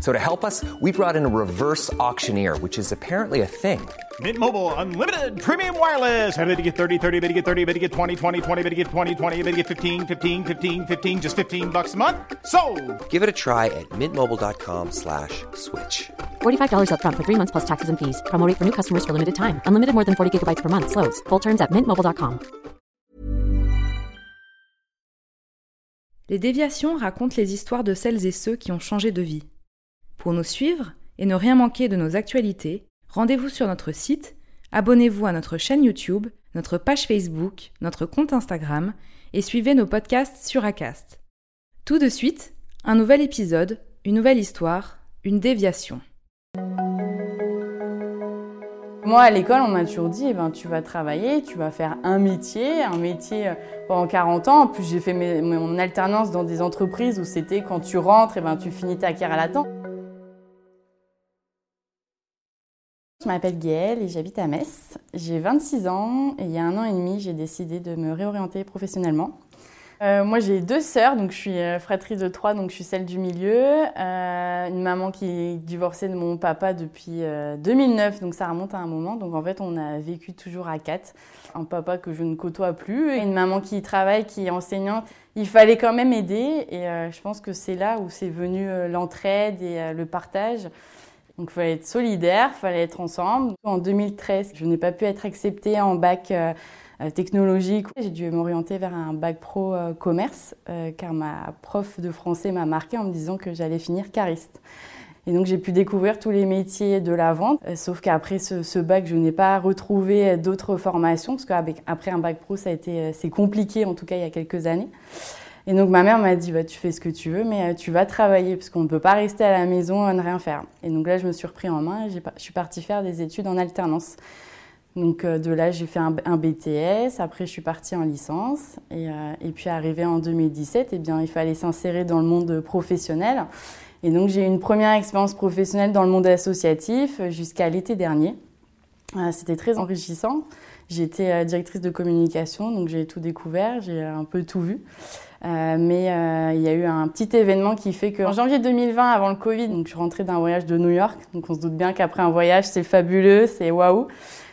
So to help us, we brought in a reverse auctioneer, which is apparently a thing. Mint Mobile unlimited premium wireless. Ready to get 30, 30, bit to get 30, bit to get 20, 20, 20, bit to get 20, 20, bit to get 15, 15, 15, 15 just 15 bucks a month. So, Give it a try at mintmobile.com slash switch. $45 upfront for three months plus taxes and fees. Promo rate for new customers for limited time. Unlimited more than 40 gigabytes per month. Slows. Full terms at mintmobile.com. Les déviations racontent les histoires de celles et ceux qui ont changé de vie. Pour nous suivre et ne rien manquer de nos actualités, rendez-vous sur notre site, abonnez-vous à notre chaîne YouTube, notre page Facebook, notre compte Instagram et suivez nos podcasts sur Acast. Tout de suite, un nouvel épisode, une nouvelle histoire, une déviation. Moi, à l'école, on m'a toujours dit, eh ben, tu vas travailler, tu vas faire un métier, un métier euh, pendant 40 ans. En plus, j'ai fait mon alternance dans des entreprises où c'était quand tu rentres, eh ben, tu finis ta carrière à la temps. Je m'appelle Gaëlle et j'habite à Metz. J'ai 26 ans et il y a un an et demi, j'ai décidé de me réorienter professionnellement. Euh, moi, j'ai deux sœurs, donc je suis euh, fratrie de trois, donc je suis celle du milieu. Euh, une maman qui est divorcée de mon papa depuis euh, 2009, donc ça remonte à un moment. Donc en fait, on a vécu toujours à quatre. Un papa que je ne côtoie plus, et une maman qui travaille, qui est enseignante. Il fallait quand même aider, et je pense que c'est là où c'est venu l'entraide et le partage. Donc il fallait être solidaire, il fallait être ensemble. En 2013, je n'ai pas pu être acceptée en bac euh, euh, technologique. J'ai dû m'orienter vers un bac pro euh, commerce car ma prof de français m'a marqué en me disant que j'allais finir cariste. Et donc j'ai pu découvrir tous les métiers de la vente, sauf qu'après ce, ce bac, je n'ai pas retrouvé d'autres formations parce qu'après un bac pro, ça a été c'est compliqué en tout cas il y a quelques années. Et donc ma mère m'a dit bah, tu fais ce que tu veux, mais euh, tu vas travailler parce qu'on ne peut pas rester à la maison et ne rien faire. Et donc là je me suis repris en main et je suis partie faire des études en alternance. Donc euh, de là, j'ai fait un, BTS, après je suis partie en licence, et, euh, et puis arrivé en 2017, eh bien, il fallait s'insérer dans le monde professionnel. Et donc j'ai eu une première expérience professionnelle dans le monde associatif jusqu'à l'été dernier. Euh, C'était très enrichissant. J'étais euh, directrice de communication, donc j'ai tout découvert, j'ai un peu tout vu. Euh, mais euh, il y a eu un petit événement qui fait qu'en janvier 2020, avant le Covid, donc je rentrée d'un voyage de New York. Donc on se doute bien qu'après un voyage, c'est fabuleux, c'est waouh.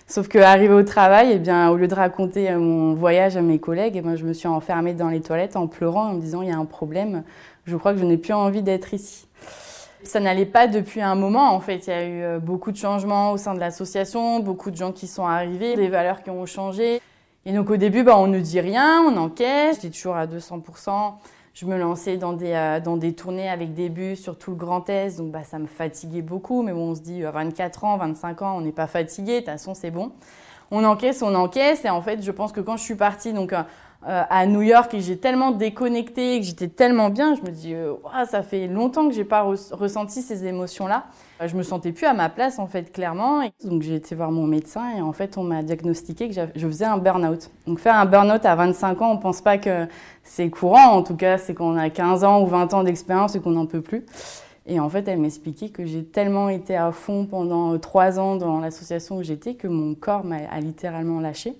Sauf qu'arrivé au travail, eh bien, au lieu de raconter euh, mon voyage à mes collègues, eh ben, je me suis enfermée dans les toilettes en pleurant, en me disant il y a un problème, je crois que je n'ai plus envie d'être ici. Ça n'allait pas depuis un moment, en fait. Il y a eu euh, beaucoup de changements au sein de l'association, beaucoup de gens qui sont arrivés, des valeurs qui ont changé. Et donc au début, bah, on ne dit rien, on encaisse. J'étais toujours à 200%. Je me lançais dans des, euh, dans des tournées avec des bus sur tout le Grand Est, donc bah, ça me fatiguait beaucoup. Mais bon, on se dit, à 24 ans, 25 ans, on n'est pas fatigué, de toute façon, c'est bon. On encaisse, on encaisse. Et en fait, je pense que quand je suis partie donc, euh, euh, à New York et j'ai tellement déconnecté, que j'étais tellement bien, je me dis, euh, ça fait longtemps que j'ai pas re- ressenti ces émotions-là. Euh, Je me sentais plus à ma place, en fait, clairement. Donc, j'ai été voir mon médecin et en fait, on m'a diagnostiqué que je faisais un burn-out. Donc, faire un burn-out à 25 ans, on pense pas que c'est courant. En tout cas, c'est quand on a 15 ans ou 20 ans d'expérience et qu'on n'en peut plus. Et en fait, elle m'expliquait que j'ai tellement été à fond pendant trois ans dans l'association où j'étais que mon corps m'a littéralement lâché.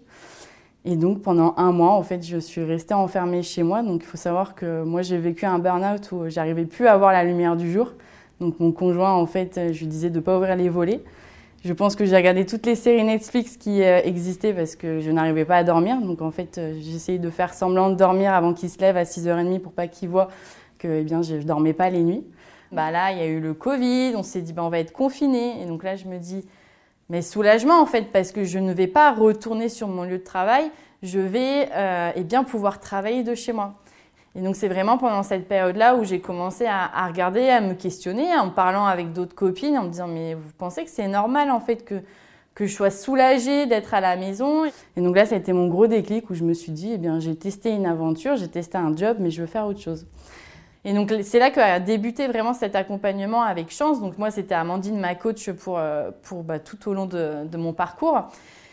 Et donc pendant un mois, en fait, je suis restée enfermée chez moi. Donc il faut savoir que moi j'ai vécu un burn-out où j'arrivais plus à voir la lumière du jour. Donc mon conjoint, en fait, je lui disais de pas ouvrir les volets. Je pense que j'ai regardé toutes les séries Netflix qui euh, existaient parce que je n'arrivais pas à dormir. Donc en fait, euh, essayé de faire semblant de dormir avant qu'il se lève à 6h30 pour pas qu'il voit que eh bien, je, je dormais pas les nuits. Bah là, il y a eu le Covid, on s'est dit bah, on va être confinés. Et donc là, je me dis mais soulagement en fait parce que je ne vais pas retourner sur mon lieu de travail, je vais euh, eh bien pouvoir travailler de chez moi. Et donc c'est vraiment pendant cette période-là où j'ai commencé à, regarder, à me questionner, en parlant avec d'autres copines, en me disant mais vous pensez que c'est normal en fait que que je sois soulagée d'être à la maison? Et donc là, ça a été mon gros déclic où je me suis dit, eh bien, j'ai testé une aventure, j'ai testé un job, mais je veux faire autre chose. Et donc c'est là qu'a débuté vraiment cet accompagnement avec Chance. Donc moi, c'était Amandine, ma coach, pour, euh, pour bah, tout au long de mon parcours.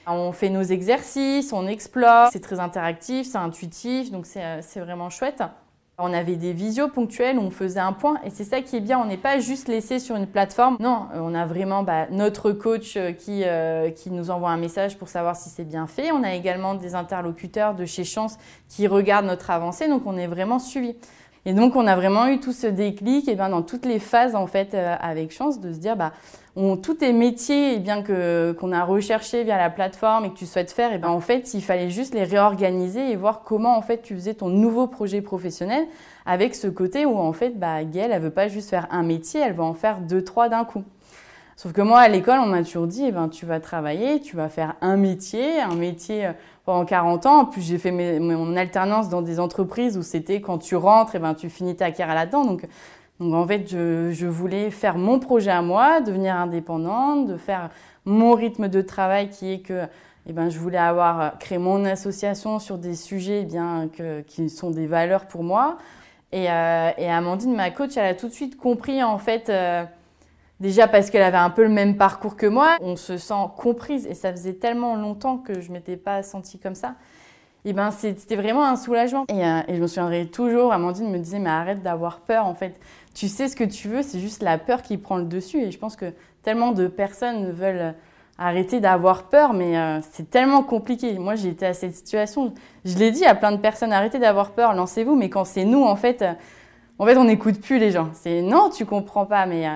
On fait nos exercices, on explore, c'est très interactif, c'est intuitif, donc c'est vraiment chouette. On avait des visios ponctuels où on faisait un point et c'est ça qui est bien, on n'est pas juste laissé sur une plateforme. Non, on a vraiment bah, notre coach euh, qui, euh, qui nous envoie un message pour savoir si c'est bien fait. On a également des interlocuteurs de chez Chance qui regardent notre avancée, donc on est vraiment suivi. Et donc on a vraiment eu tout ce déclic et bien dans toutes les phases en fait euh, avec Chance de se dire bah on, tous tes métiers, et bien que qu'on a recherché via la plateforme et que tu souhaites faire, et ben en fait, il fallait juste les réorganiser et voir comment en fait tu faisais ton nouveau projet professionnel avec ce côté où en fait, bah, Gaëlle, elle veut pas juste faire un métier, elle va en faire deux, trois d'un coup. Sauf que moi, à l'école, on m'a toujours dit, eh ben, tu vas travailler, tu vas faire un métier, un métier euh, pendant 40 ans. En plus, j'ai fait mon alternance dans des entreprises où c'était quand tu rentres, et ben, tu finis ta carrière là-dedans. Donc, donc en fait, je, voulais faire mon projet à moi, devenir indépendante, de faire mon rythme de travail qui est que eh ben, je voulais avoir euh, créé mon association sur des sujets eh bien, qui sont des valeurs pour moi. Et, euh, et, Amandine, ma coach, elle a tout de suite compris en fait, euh, déjà parce qu'elle avait un peu le même parcours que moi, on se sent comprise et ça faisait tellement longtemps que je m'étais pas sentie comme ça et ben c'était vraiment un soulagement. Et, euh, et, je me souviendrai toujours, Amandine me disait, mais arrête d'avoir peur, en fait. Tu sais ce que tu veux, c'est juste la peur qui prend le dessus. Et je pense que tellement de personnes veulent arrêter d'avoir peur, mais euh, c'est tellement compliqué. Moi, j'ai été à cette situation. Je l'ai dit à plein de personnes, arrêtez d'avoir peur, lancez-vous. Mais quand c'est nous, en fait, euh, en fait, on n'écoute plus les gens. C'est non, tu comprends pas, mais,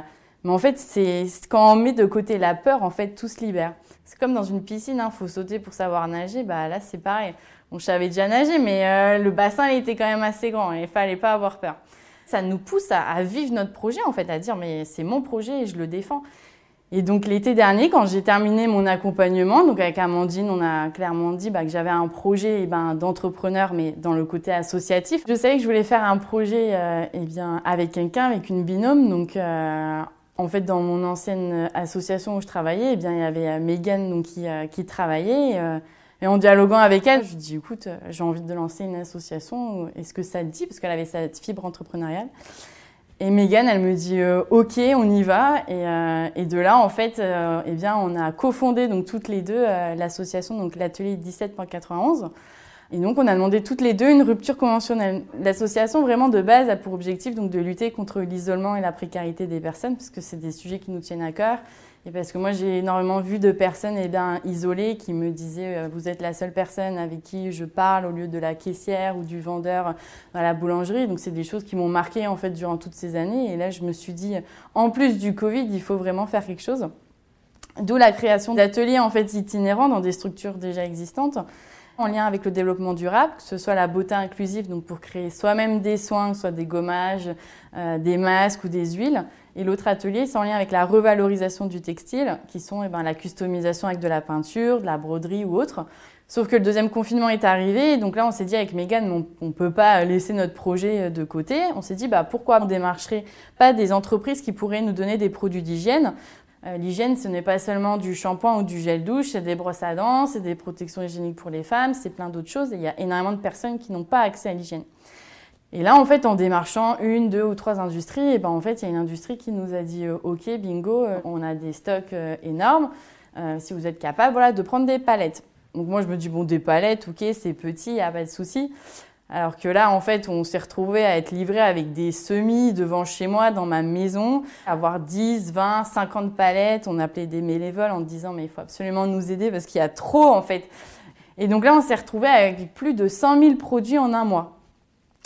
mais en fait, c'est quand on met de côté la peur, en fait, tout se libère. C'est comme dans une piscine, il hein, faut sauter pour savoir nager. Bah là, c'est pareil. Bon, je savais déjà nager, mais euh, le bassin était quand même assez grand et il fallait pas avoir peur. Ça nous pousse à, vivre notre projet, en fait, à dire mais c'est mon projet et je le défends. Et donc l'été dernier, quand j'ai terminé mon accompagnement, donc avec Amandine, on a clairement dit bah, que j'avais un projet eh ben, d'entrepreneur, mais dans le côté associatif. Je savais que je voulais faire un projet euh, eh bien, avec quelqu'un, avec une binôme. Donc euh, en fait, dans mon ancienne association où je travaillais, eh bien, il y avait Megan donc, qui, qui travaillait. Et en dialoguant avec elle, je lui dis écoute, euh, j'ai envie de lancer une association, est-ce que ça te dit? Parce qu'elle avait cette fibre entrepreneuriale. Et Megan, elle me dit euh, ok, on y va. Euh, et de là, en fait, eh bien, on a cofondé donc toutes les deux l'association, donc l'atelier 17.91. Et donc, on a demandé toutes les deux une rupture conventionnelle. L'association, vraiment de base, a pour objectif donc de lutter contre l'isolement et la précarité des personnes, parce que c'est des sujets qui nous tiennent à cœur. Et parce que moi, j'ai énormément vu de personnes eh bien, isolées qui me disaient euh, Vous êtes la seule personne avec qui je parle au lieu de la caissière ou du vendeur dans la boulangerie. Donc, c'est des choses qui m'ont marqué en fait durant toutes ces années. Et là, je me suis dit En plus du Covid, il faut vraiment faire quelque chose. D'où la création d'ateliers en fait itinérants dans des structures déjà existantes en lien avec le développement durable, que ce soit la beauté inclusive, donc pour créer soi-même des soins, soit des gommages, euh, des masques ou des huiles. Et l'autre atelier, c'est en lien avec la revalorisation du textile, qui sont eh ben, la customisation avec de la peinture, de la broderie ou autre. Sauf que le deuxième confinement est arrivé, donc là on s'est dit avec Megan, on ne peut pas laisser notre projet de côté. On s'est dit bah, pourquoi on démarcherait pas des entreprises qui pourraient nous donner des produits d'hygiène euh, L'hygiène, ce n'est pas seulement du shampoing ou du gel douche, c'est des brosses à dents, c'est des protections hygiéniques pour les femmes, c'est plein d'autres choses. Il y a énormément de personnes qui n'ont pas accès à l'hygiène. Et là, en fait, en démarchant une, deux ou trois industries, et eh ben, en fait, il y a une industrie qui nous a dit euh, OK, bingo, euh, on a des stocks énormes. si vous êtes capable, voilà, de prendre des palettes. Donc moi, je me dis bon, des palettes, OK, c'est petit, il n'y a pas de souci. Alors que là, en fait, on s'est retrouvé à être livré avec des semis devant chez moi, dans ma maison, avoir 10, 20, 50 palettes. On appelait des bénévoles en disant mais il faut absolument nous aider parce qu'il y a trop en fait. Et donc là, on s'est retrouvé avec plus de 100 000 produits en un mois.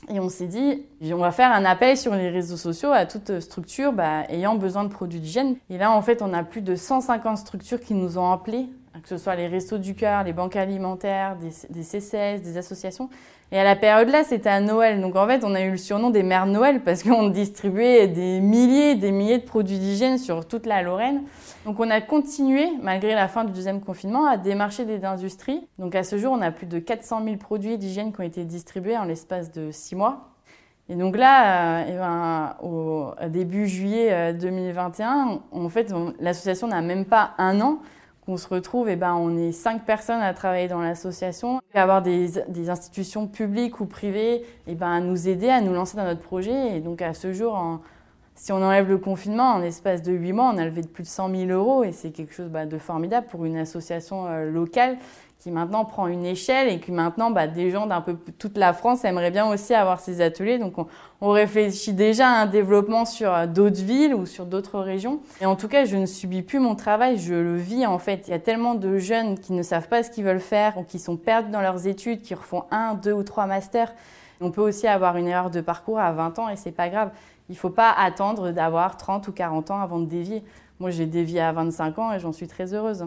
Et on s'est dit, on va faire un appel sur les réseaux sociaux à toute structure bah, ayant besoin de produits d'hygiène. Et là, en fait, on a plus de 150 structures qui nous ont appelés, que ce soit les Restos du Cœur, les banques alimentaires, des, des CCS, des associations. Et à la période-là, c'était à Noël. Donc en fait, on a eu le surnom des mères Noël parce qu'on distribuait des milliers et des milliers de produits d'hygiène sur toute la Lorraine. Donc on a continué, malgré la fin du deuxième confinement, à démarcher des industries. Donc à ce jour, on a plus de 400 000 produits d'hygiène qui ont été distribués en l'espace de six mois. Et donc là, euh, ben, au début juillet 2021, euh, en fait, l'association n'a même pas un an qu'on se retrouve, et eh ben, on est cinq personnes à travailler dans l'association, avoir des, des, institutions publiques ou privées et eh ben, à nous aider, à nous lancer dans notre projet. Et donc à ce jour, Si on enlève le confinement, en espace de 8 mois, on a levé de plus de 100 000 euros et c'est quelque chose bah, de formidable pour une association euh, locale qui maintenant prend une échelle et qui maintenant, bah, des gens d'un peu toute la France aimeraient bien aussi avoir ces ateliers. Donc on, réfléchit déjà à un développement sur euh, d'autres villes ou sur d'autres régions. Et en tout cas, je ne subis plus mon travail, je le vis en fait. Il y a tellement de jeunes qui ne savent pas ce qu'ils veulent faire ou qui sont perdus dans leurs études, qui refont un, deux ou trois masters. On peut aussi avoir une erreur de parcours à 20 ans et c'est pas grave. Il faut pas attendre d'avoir 30 ou 40 ans avant de dévier. Moi, j'ai dévié à 25 ans et j'en suis très heureuse.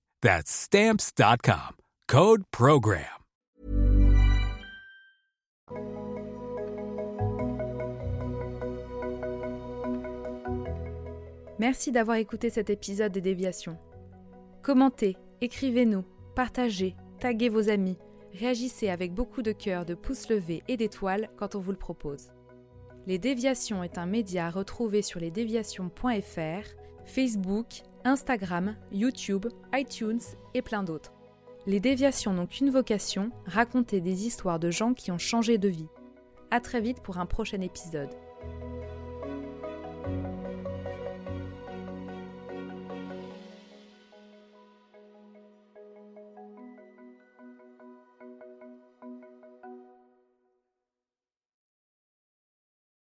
That's stamps.com. Code program. Merci d'avoir écouté cet épisode des déviations. Commentez Écrivez-nous, partagez, taguez vos amis, réagissez avec beaucoup de cœur, de pouces levés et d'étoiles quand on vous le propose. Les Déviations est un média à retrouver sur lesdéviations.fr, Facebook, Instagram, YouTube, iTunes et plein d'autres. Les Déviations n'ont qu'une vocation, raconter des histoires de gens qui ont changé de vie. A très vite pour un prochain épisode.